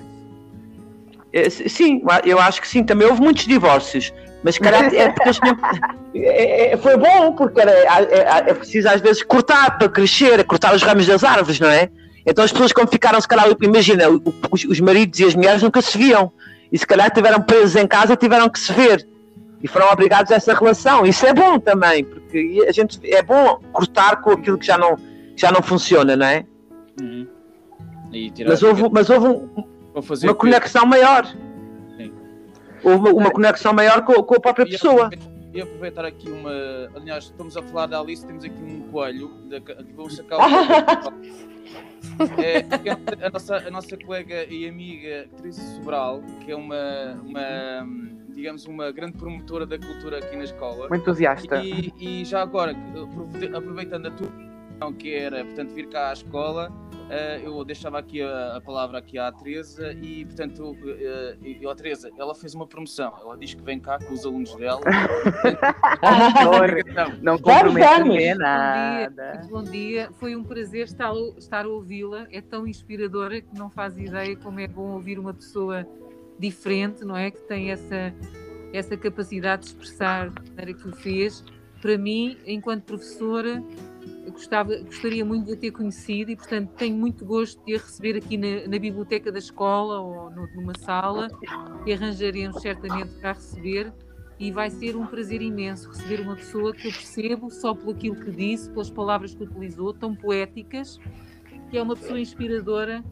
S- Sim, eu acho que sim. Também houve muitos divórcios, mas se calhar é porque eles tinham... [LAUGHS] É- é- foi bom, porque era, é, é preciso às vezes cortar para crescer, cortar os ramos das árvores, não é? Então as pessoas, como ficaram, se calhar, imagina, os, os maridos e as mulheres nunca se viam, e se calhar estiveram presos em casa tiveram que se ver, e foram obrigados a essa relação. Isso é bom também, porque a gente é bom cortar com aquilo que já não, já não funciona, não é? Uhum. E tirar Mas houve, mas houve um, para fazer uma conexão maior. Sim. Uma, uma conexão maior com, com a própria E pessoa. E aproveitar aqui uma. Aliás, estamos a falar da Alice, temos aqui um coelho. Da, que vamos sacar o é, a, nossa, a nossa colega e amiga Teresa Sobral, que é uma, uma, digamos, uma grande promotora da cultura aqui na escola. Uma entusiasta. E, e já agora, aprove- aproveitando a tua que era, portanto, vir cá à escola, eu deixava aqui a, a, palavra aqui à Teresa e, portanto, uh, eu, a Teresa, ela fez uma promoção. Ela diz que vem cá com os alunos dela. [LAUGHS] não compromete nada. Bom dia, bom dia, foi um prazer estar, estar a ouvi-la. É tão inspiradora que não faz ideia como é bom ouvir uma pessoa diferente, não é? Que tem essa, essa capacidade de expressar da maneira que o fez. Para mim, enquanto professora, gostava, gostaria muito de a ter conhecido e, portanto, tenho muito gosto de a receber aqui na, na biblioteca da escola ou no, numa sala que arranjaremos certamente para receber. E vai ser um prazer imenso receber uma pessoa que eu percebo só pelo aquilo que disse, pelas palavras que utilizou, tão poéticas, que é uma pessoa inspiradora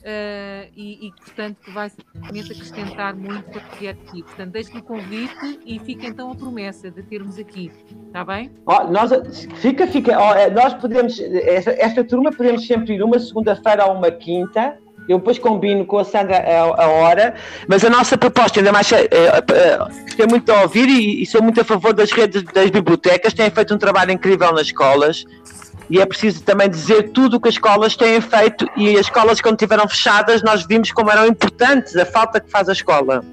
uh, e, e, portanto, que vai certamente acrescentar muito para vier aqui. Portanto, deixo-lhe o convite e fica então a promessa de termos aqui, está bem? Oh, nós, fica, fica. Oh, nós podemos, esta, esta turma podemos sempre ir uma segunda-feira ou uma quinta. Eu depois combino com a Sandra a, a hora, mas a nossa proposta, ainda mais, é, é, muito a ouvir e, e, sou muito a favor das redes das bibliotecas, têm feito um trabalho incrível nas escolas e é preciso também dizer tudo o que as escolas têm feito e as escolas quando estiveram fechadas nós vimos como eram importantes a falta que faz a escola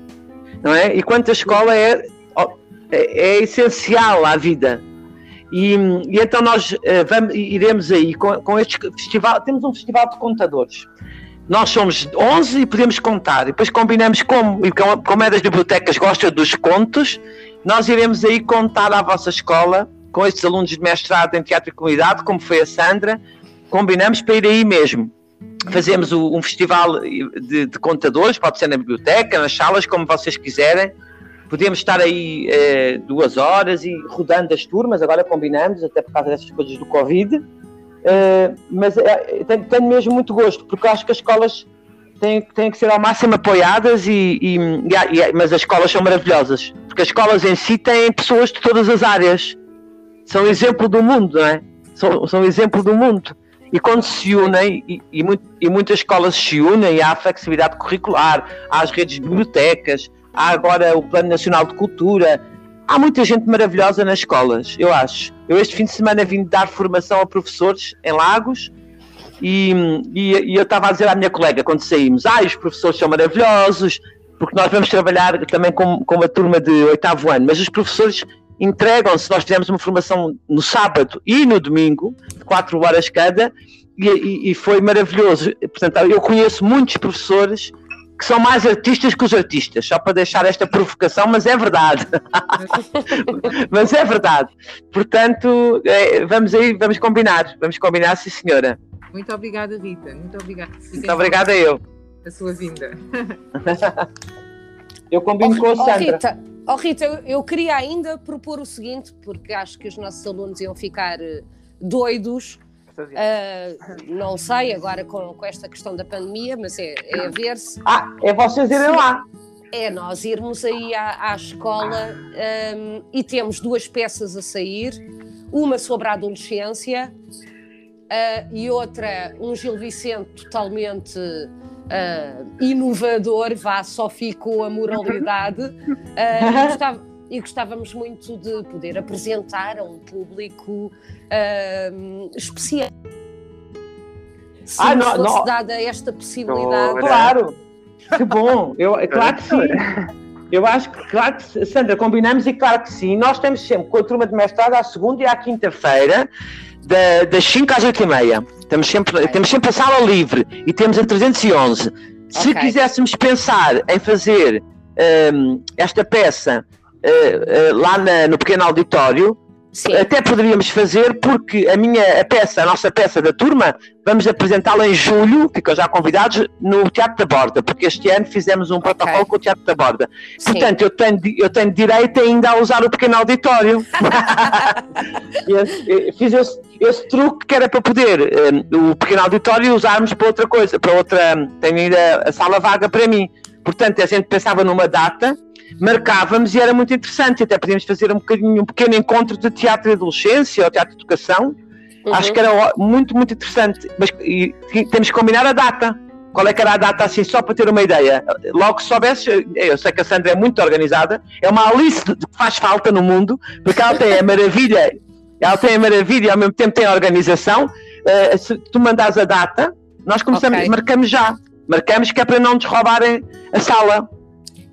não é? E quanto a escola é, é, é essencial à vida e, e então nós uh, vamos, iremos aí com, com este festival, temos um festival de contadores nós somos 11 e podemos contar. E depois combinamos como, como é das bibliotecas, gosta dos contos, nós iremos aí contar à vossa escola com estes alunos de mestrado em teatro e comunidade, como foi a Sandra, combinamos para ir aí mesmo. Fazemos o, um festival de, de, contadores, pode ser na biblioteca, nas salas, como vocês quiserem. Podemos estar aí eh, duas horas e rodando as turmas, agora combinamos, até por causa dessas coisas do Covid. Eh, mas eh, tenho, tenho, mesmo muito gosto, porque acho que as escolas têm, têm que ser ao máximo apoiadas, e, e, e, mas as escolas são maravilhosas, porque as escolas em si têm pessoas de todas as áreas são exemplo do mundo, não é? São, são exemplo do mundo. E quando se unem, e, e, e, muitas escolas se unem, há a flexibilidade curricular, há as redes de bibliotecas, há agora o Plano Nacional de Cultura, há muita gente maravilhosa nas escolas, eu acho. Eu este fim de semana vim dar formação a professores em Lagos e, e, e eu estava a dizer à minha colega quando saímos, ah, os professores são maravilhosos, porque nós vamos trabalhar também com, com uma turma de oitavo ano, mas os professores entregam-se, nós fizemos uma formação no sábado e no domingo, de 4 horas cada, e, e, e, foi maravilhoso. Portanto, eu conheço muitos professores que são mais artistas que os artistas, só para deixar esta provocação, mas é verdade. [LAUGHS] mas é verdade. Portanto, é, vamos aí, vamos combinar, vamos combinar, sim senhora. Muito obrigada, Rita. Muito obrigada. Muito obrigada eu. A sua vinda. [LAUGHS] eu combino oh, com a Sandra. Oh, Rita, Oh, Rita, eu, eu, queria ainda propor o seguinte, porque acho que os nossos alunos iam ficar uh, doidos. Uh, não sei agora com, com, esta questão da pandemia, mas é, é a ver-se. Ah, é vocês irem lá. É nós irmos aí à, à escola um, ehm, e temos duas peças a sair, uma sobre a adolescência uh, e outra, um Gil Vicente totalmente uh, inovador, vá, só ficou a moralidade. Uh, e, [LAUGHS] gostava, e, gostávamos muito de poder apresentar a um público uh, especial. Se ah, não, fosse não. dada esta possibilidade. claro, que bom, eu, claro que sim. Eu acho que, claro que, Sandra, combinamos e claro que sim. Nós temos sempre com a turma de mestrado à segunda e à quinta-feira da, das 5 às 8 e meia. Temos sempre, okay. temos sempre a sala livre e temos a 311. Se okay. quiséssemos pensar em fazer um, esta peça uh, uh, lá na, no pequeno auditório, Sim. Até poderíamos fazer porque a minha a peça, a nossa peça da turma, vamos apresentá-la em julho, ficam já convidados, no Teatro da Borda, porque este ano fizemos um protocolo okay. com o Teatro da Borda. Sim. Portanto, eu tenho, eu tenho direito ainda a usar o pequeno auditório. [LAUGHS] fiz esse, esse, truque que era para poder um, o pequeno auditório usarmos para outra coisa, para outra. Tenho ainda a sala vaga para mim. Portanto, a gente pensava numa data marcávamos e era muito interessante. Até podíamos fazer um bocadinho, um pequeno encontro de teatro de adolescência ou teatro de educação. Uhum. Acho que era muito, muito interessante. Mas e, temos que combinar a data. Qual é que era a data assim, só para ter uma ideia? Logo que soubesse, eu sei que a Sandra é muito organizada, é uma Alice que faz falta no mundo, porque ela tem a maravilha, ela tem a maravilha e ao mesmo tempo tem a organização. Uh, se tu mandares a data, Nós começamos, Ok. marcamos já. Marcamos que é para não nos roubarem a sala.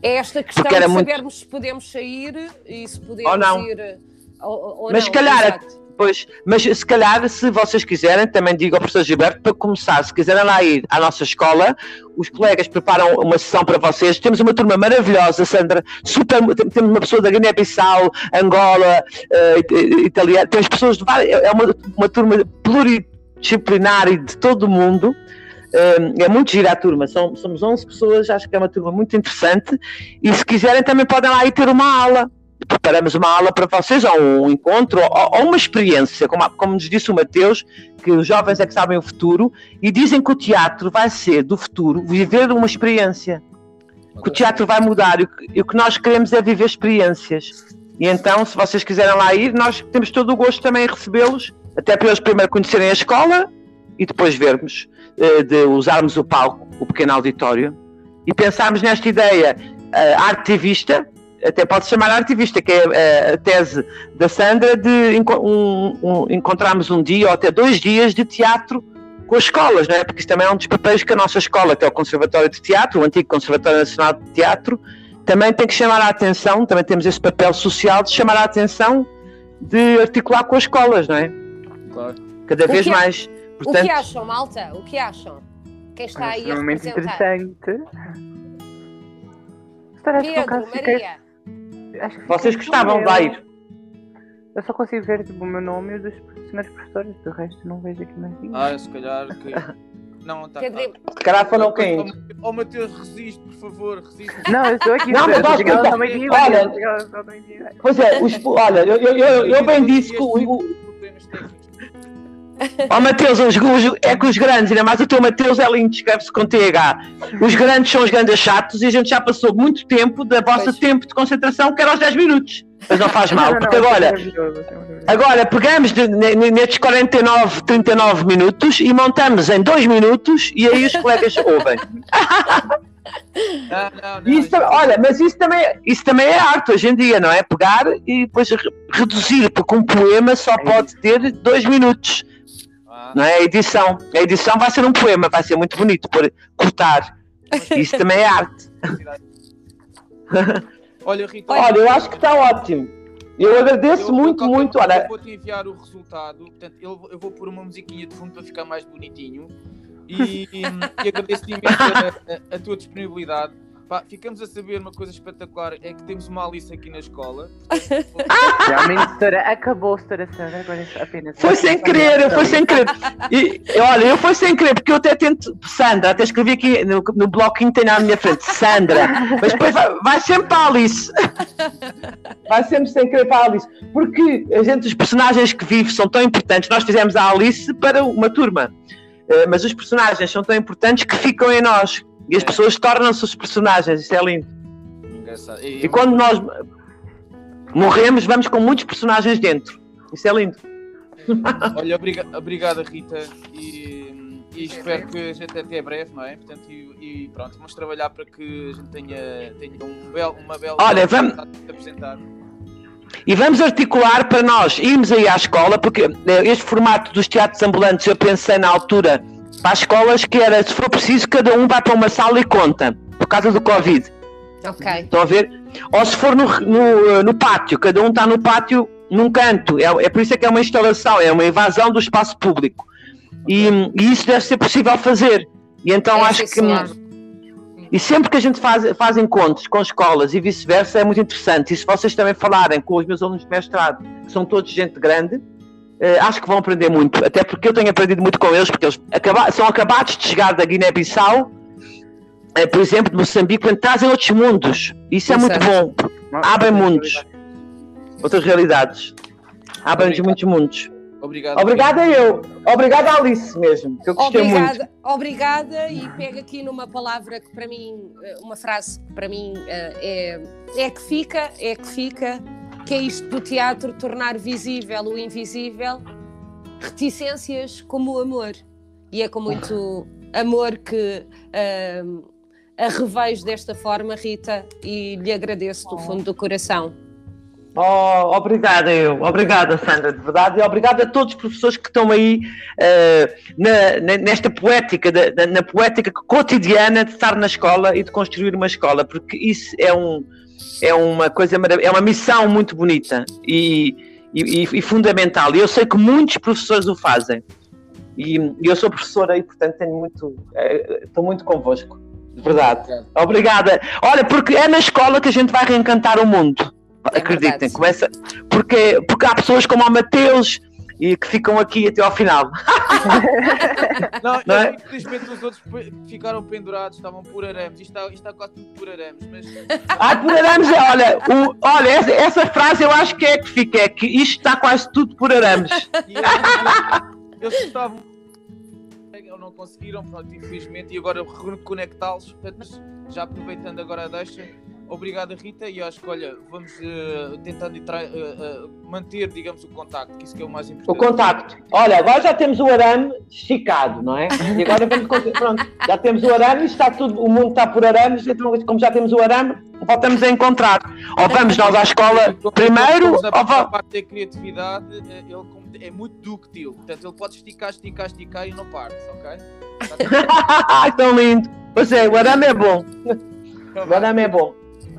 É esta questão de muito- sabermos se podemos sair e se podemos Ou não. ir. Ou, ou Mas se calhar- exato. Pois, mas se calhar, se vocês quiserem, também digo ao professor Gilberto para começar, se quiserem lá ir à nossa escola, os colegas preparam uma sessão para vocês. Temos uma turma maravilhosa, Sandra, super, tem- temos uma pessoa da Guiné-Bissau, Angola, eh, it- italiana, temos pessoas de várias, é uma, uma turma pluridisciplinar e de todo o mundo. É muito gira a turma, somos 11 pessoas, acho que é uma turma muito interessante. E se quiserem, também podem lá ir ter uma aula preparamos uma aula para vocês, ou um encontro, ou, uma experiência, como, como nos disse o Mateus, que os jovens é que sabem o futuro, e dizem que o teatro vai ser do futuro viver uma experiência. Que o teatro vai mudar e o que, nós queremos é viver experiências. E então, se vocês quiserem lá ir, nós temos todo o gosto também em recebê-los, até para eles primeiro conhecerem a escola e depois vermos, de usarmos o palco, o pequeno auditório, e pensarmos nesta ideia eh, artivista, até pode chamar artivista, que é eh, a tese da Sandra, de enco- um- um- encontrarmos um dia ou até dois dias de teatro com as escolas, não é? Porque isso também é um dos papéis que a nossa escola, que é o Conservatório de Teatro, o antigo Conservatório Nacional de Teatro, também tem que chamar a atenção, também temos esse papel social de chamar a atenção, de articular com as escolas, não é? Claro. Cada vez que é- mais. O Portanto, que acham, malta? O que acham? Quem está É aí a representar? interessante. Estar acho que no Pedro, Maria. acho que vocês gostavam de ir? Eu só consigo ver tipo, o meu nome e o dos senhores professores, do resto não vejo aqui mais ninguém. Ah, se calhar que. [LAUGHS] Não, está. Pedro, Se calhar foram quem? Oh, Mateus, resiste, por favor, resiste. Não, eu estou aqui. Não, mas olha- digo. Pois é, os, olha, eu, eu, eu, eu bem disse que o, Ó Mateus, os, os- é que os grandes, ainda mais o teu Mateus é lindo, escreve-se com TH. Os grandes são os grandes chatos e a gente já passou muito tempo da vossa Pois. tempo de concentração, que era aos 10 minutos. Mas não faz mal, Não, não, porque não, agora, é maravilhoso, é agora pegamos nestes 49, 39 minutos e montamos em 2 minutos e aí os colegas [LAUGHS] ouvem. Isso, tam- olha, mas isso também, isso também é arte hoje em dia, não é? Pegar e depois re- reduzir, porque um poema só pode ter 2 minutos. Ah, não é? A edição. A edição vai ser um poema, vai ser muito bonito por cortar. Isso também é arte. [LAUGHS] Olha, Rita. Olha, eu acho que está ótimo. Eu agradeço eu- muito, eu- muito. Eu Olha, vou-te enviar o resultado. Portanto, eu, eu vou pôr uma musiquinha de fundo para ficar mais bonitinho. E, [LAUGHS] e agradeço-te imenso a, a- a tua disponibilidade. Pá, ficamos a saber uma coisa espetacular: é que temos uma Alice aqui na escola. Realmente, doutora, acabou, doutora Sandra, agora é apenas. foi sem querer, foi sem querer. E, olha, eu foi sem querer, porque eu até tento. Sandra, até escrevi aqui no, no bloquinho que tem à minha frente, Sandra. Mas depois vai, vai sempre para a Alice. Vai sempre sem querer para a Alice. Porque a gente, os personagens que vive são tão importantes. Nós fizemos a Alice para uma turma. Eh, mas os personagens são tão importantes que ficam em nós. E as É. pessoas tornam-se os personagens. Isso é lindo. engraçado. E quando nós morremos, vamos com muitos personagens dentro. Isso é lindo. [LAUGHS] Olha, obriga, obrigada, Rita. E, e espero que a gente até breve, não é? Portanto, e, e pronto, vamos trabalhar para que a gente tenha, tenha um bel, uma bela. Olha, vamos- apresentar. E vamos articular para nós irmos aí à escola, porque eh, este formato dos teatros ambulantes eu pensei na altura para as escolas que era, se for preciso, cada um vai para uma sala e conta, por causa do Covid. Ok. Estão a ver? Ou se for no, no, no pátio, cada um está no pátio num canto. É, é por isso é que é uma instalação, é uma invasão do espaço público. E, e isso deve ser possível fazer. E então É, acho que. senhor. E sempre que a gente faz, faz encontros com escolas e vice-versa, é muito interessante. E se vocês também falarem com os meus alunos de mestrado, que são todos gente grande, eh, acho que vão aprender muito. Até porque eu tenho aprendido muito com eles, porque eles acaba- são acabados de chegar da Guiné-Bissau, eh, por exemplo, de Moçambique, portanto, trazem outros mundos. Isso é muito Exato. bom. Abrem mundos. Outras realidades. Abrem-nos muitos mundos. Obrigado. Obrigada eu. Obrigada Alice mesmo, que eu gostei muito. Obrigada, obrigada e pego aqui numa palavra que para mim, eh, uma frase que para mim é, é que fica, é que fica, que é isto do teatro tornar visível o invisível, reticências como o amor. E é com muito amor que eh, a revejo desta forma, Rita, e lhe agradeço do fundo do coração. Oh, obrigada eu, obrigada Sandra, de verdade, e obrigada a todos os professores que estão aí uh, na, na, nesta poética, da, da, na poética cotidiana de estar na escola e de construir uma escola, porque isso é, um, é uma coisa é uma missão muito bonita e, e, e fundamental. E eu sei que muitos professores o fazem. E, e eu sou professora e, portanto, tenho muito, uh, estou muito convosco. De verdade. Obrigada. Olha, porque é na escola que a gente vai reencantar o mundo. É Acreditem, começa. Porque, porque há pessoas como o Mateus e que ficam aqui até ao final. [LAUGHS] Não, não é? infelizmente os outros ficaram pendurados, estavam por arames. Isto está, isto está quase tudo por arames. Mas... Ah, por arames é, olha, o, olha essa, essa, frase eu acho que é que fica, é que isto está quase tudo por arames. [LAUGHS] eles estavam não conseguiram, pronto, infelizmente, e agora reconectá-los. Já aproveitando agora a deixa, obrigado Rita, e acho que olha, vamos uh, tentando uh, uh, manter, digamos, o contacto, que isso que é o mais importante. O contacto. Olha, agora já temos o arame esticado, não é? E agora vamos pronto, já temos o arame, está tudo, o mundo está por arames, então como já temos o arame, voltamos a encontrar. Ou vamos nós à escola primeiro, ou vamos... A parte da criatividade, ele é muito dúctil, portanto ele pode esticar, esticar, esticar e não parte, ok? [LAUGHS] Tão lindo! Pois é, o arame é bom. O arame é bom.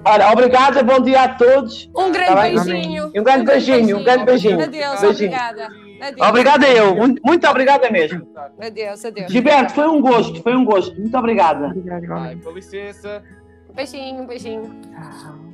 Olha, obrigada, bom dia a todos. Um grande tá beijinho. Um grande beijinho, um grande beijinho. Adeus, beijinho. obrigada. Adeus. Obrigada eu, muito obrigada mesmo. Adeus, adeus. Gilberto, foi um gosto, foi um gosto. Muito obrigada. Ai, com licença. Beijinho, beijinho. Tchau.